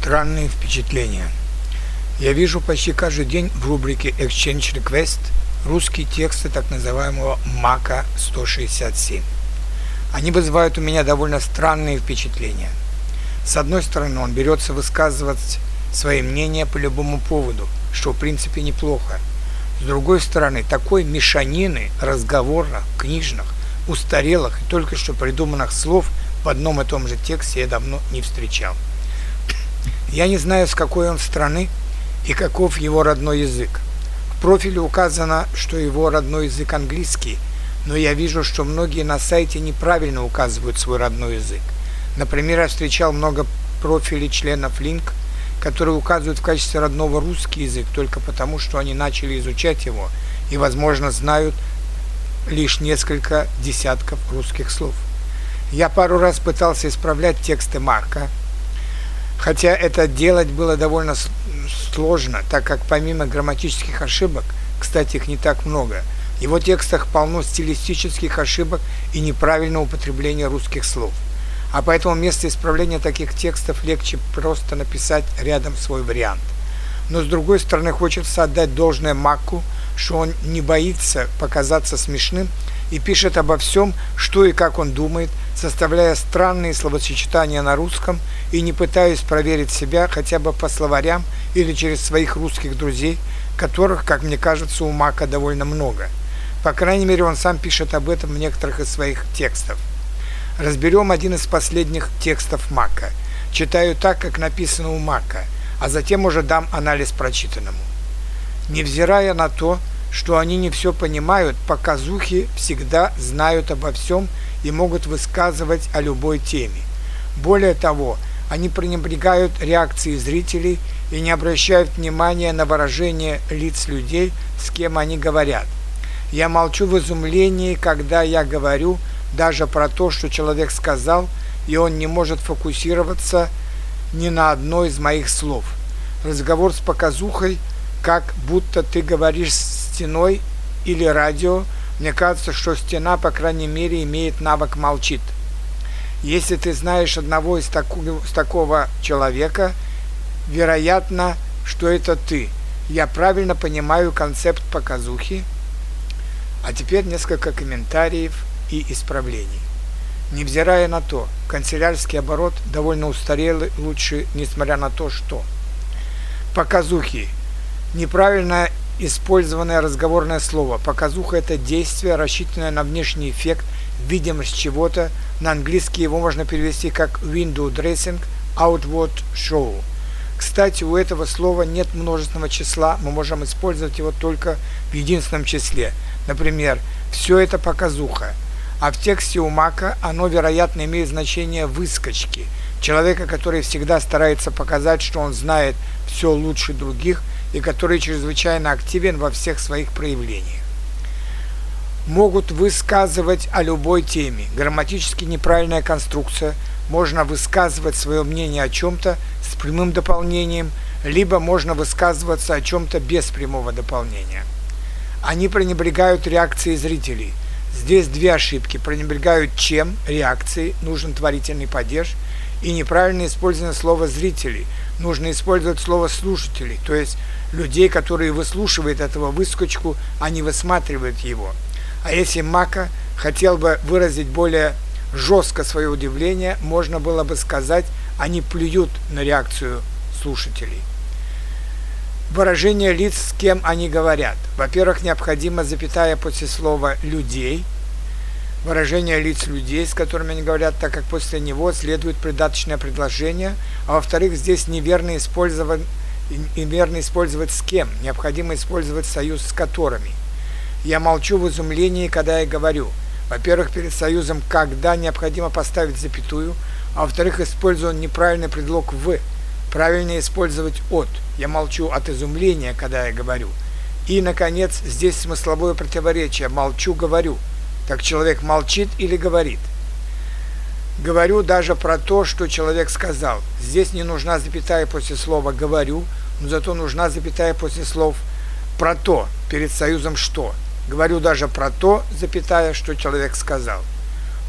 Странные впечатления. Я вижу почти каждый день в рубрике Exchange Request русские тексты так называемого Мака 167. Они вызывают у меня довольно странные впечатления. С одной стороны, он берется высказывать свои мнения по любому поводу, что в принципе неплохо. С другой стороны, такой мешанины разговорных, книжных, устарелых и только что придуманных слов в одном и том же тексте я давно не встречал. Я не знаю, с какой он страны и каков его родной язык. В профиле указано, что его родной язык английский, но я вижу, что многие на сайте неправильно указывают свой родной язык. Например, я встречал много профилей членов Link, которые указывают в качестве родного русский язык только потому, что они начали изучать его и, возможно, знают лишь несколько десятков русских слов. Я пару раз пытался исправлять тексты Марка, Хотя это делать было довольно сложно, так как помимо грамматических ошибок, кстати, их не так много, в его текстах полно стилистических ошибок и неправильного употребления русских слов. А поэтому вместо исправления таких текстов легче просто написать рядом свой вариант. Но с другой стороны хочется отдать должное Макку, что он не боится показаться смешным и пишет обо всем, что и как он думает, составляя странные словосочетания на русском и не пытаясь проверить себя хотя бы по словарям или через своих русских друзей, которых, как мне кажется, у Мака довольно много. По крайней мере, он сам пишет об этом в некоторых из своих текстов. Разберем один из последних текстов Мака. Читаю так, как написано у Мака, а затем уже дам анализ прочитанному. Невзирая на то, что они не все понимают, показухи всегда знают обо всем и могут высказывать о любой теме. Более того, они пренебрегают реакцией зрителей и не обращают внимания на выражение лиц людей, с кем они говорят. Я молчу в изумлении, когда я говорю даже про то, что человек сказал, и он не может фокусироваться ни на одной из моих слов. Разговор с показухой, как будто ты говоришь с стеной или радио, мне кажется, что стена, по крайней мере, имеет навык молчит. Если ты знаешь одного из такого, из такого человека, вероятно, что это ты. Я правильно понимаю концепт показухи. А теперь несколько комментариев и исправлений. Невзирая на то, канцелярский оборот довольно устарелый, лучше, несмотря на то, что показухи неправильно использованное разговорное слово. Показуха – это действие, рассчитанное на внешний эффект, видимость чего-то. На английский его можно перевести как window dressing, outward show. Кстати, у этого слова нет множественного числа, мы можем использовать его только в единственном числе. Например, «все это показуха». А в тексте у Мака оно, вероятно, имеет значение «выскочки», человека, который всегда старается показать, что он знает все лучше других – и который чрезвычайно активен во всех своих проявлениях. Могут высказывать о любой теме. Грамматически неправильная конструкция. Можно высказывать свое мнение о чем-то с прямым дополнением, либо можно высказываться о чем-то без прямого дополнения. Они пренебрегают реакцией зрителей. Здесь две ошибки. Пренебрегают чем? Реакцией, нужен творительный падеж, и неправильно использовано слово «зрители». Нужно использовать слово «слушатели», то есть людей, которые выслушивают этого выскочку, а не высматривают его. А если Мака хотел бы выразить более жестко свое удивление, можно было бы сказать, они плюют на реакцию слушателей. Выражение лиц, с кем они говорят. Во-первых, необходимо запятая после слова «людей», выражение лиц людей, с которыми они говорят, так как после него следует придаточное предложение, а во-вторых, здесь неверно использован и верно использовать с кем, необходимо использовать союз с которыми. Я молчу в изумлении, когда я говорю. Во-первых, перед союзом «когда» необходимо поставить запятую, а во-вторых, использован неправильный предлог «в». Правильно использовать «от». Я молчу от изумления, когда я говорю. И, наконец, здесь смысловое противоречие «молчу, говорю». Так человек молчит или говорит – Говорю даже про то, что человек сказал. Здесь не нужна запятая после слова «говорю», но зато нужна запятая после слов «про то» перед союзом «что». Говорю даже про то, запятая, что человек сказал.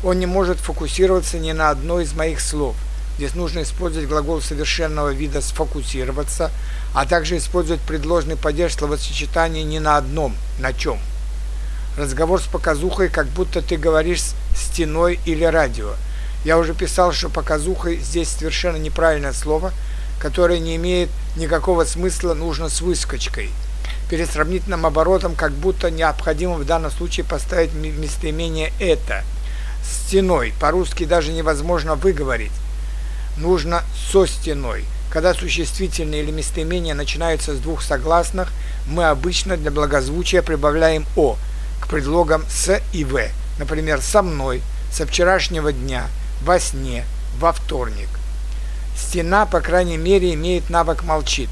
Он не может фокусироваться ни на одной из моих слов. Здесь нужно использовать глагол совершенного вида «сфокусироваться», а также использовать предложный падеж словосочетания не на одном, на чем. Разговор с показухой, как будто ты говоришь с стеной или радио. Я уже писал, что показухой здесь совершенно неправильное слово, которое не имеет никакого смысла, нужно с выскочкой. Перед сравнительным оборотом как будто необходимо в данном случае поставить местоимение «это». Стеной по-русски даже невозможно выговорить. Нужно со стеной. Когда существительные или местоимения начинаются с двух согласных, мы обычно для благозвучия прибавляем «о» к предлогам «с» и «в». Например, «со мной», «со вчерашнего дня», «во сне», «во вторник». Стена, по крайней мере, имеет навык «молчит».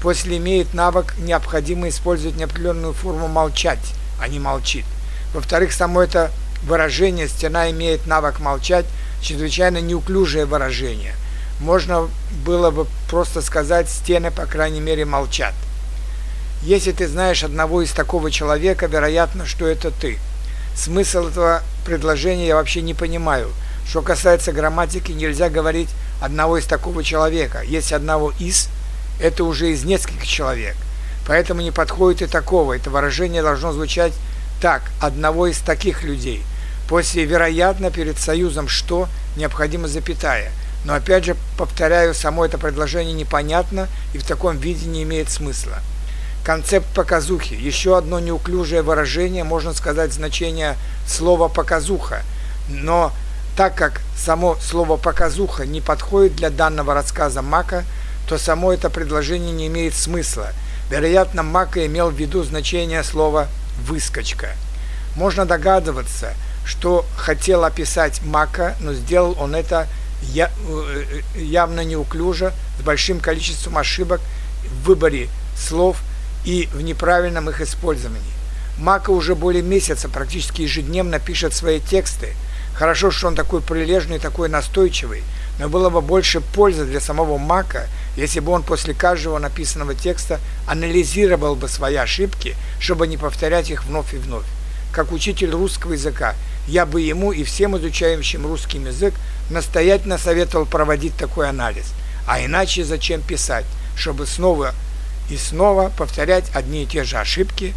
После имеет навык необходимо использовать неопределенную форму «молчать», а не «молчит». Во-вторых, само это выражение «стена имеет навык молчать» чрезвычайно неуклюжее выражение. Можно было бы просто сказать «стены, по крайней мере, молчат». Если ты знаешь одного из такого человека, вероятно, что это ты. Смысл этого предложения я вообще не понимаю. Что касается грамматики, нельзя говорить одного из такого человека. Если одного из, это уже из нескольких человек. Поэтому не подходит и такого. Это выражение должно звучать так, одного из таких людей. После «вероятно» перед союзом «что» необходима запятая. Но опять же, повторяю, само это предложение непонятно и в таком виде не имеет смысла. Концепт показухи. Еще одно неуклюжее выражение, можно сказать, значение слова показуха. Но так как само слово показуха не подходит для данного рассказа Мака, то само это предложение не имеет смысла. Вероятно, Мака имел в виду значение слова выскочка. Можно догадываться, что хотел описать Мака, но сделал он это э, явно неуклюже, с большим количеством ошибок в выборе слов – и в неправильном их использовании. Мака уже более месяца практически ежедневно пишет свои тексты. Хорошо, что он такой прилежный, такой настойчивый, но было бы больше пользы для самого Мака, если бы он после каждого написанного текста анализировал бы свои ошибки, чтобы не повторять их вновь и вновь. Как учитель русского языка, я бы ему и всем изучающим русский язык настоятельно советовал проводить такой анализ. А иначе зачем писать, чтобы снова и снова повторять одни и те же ошибки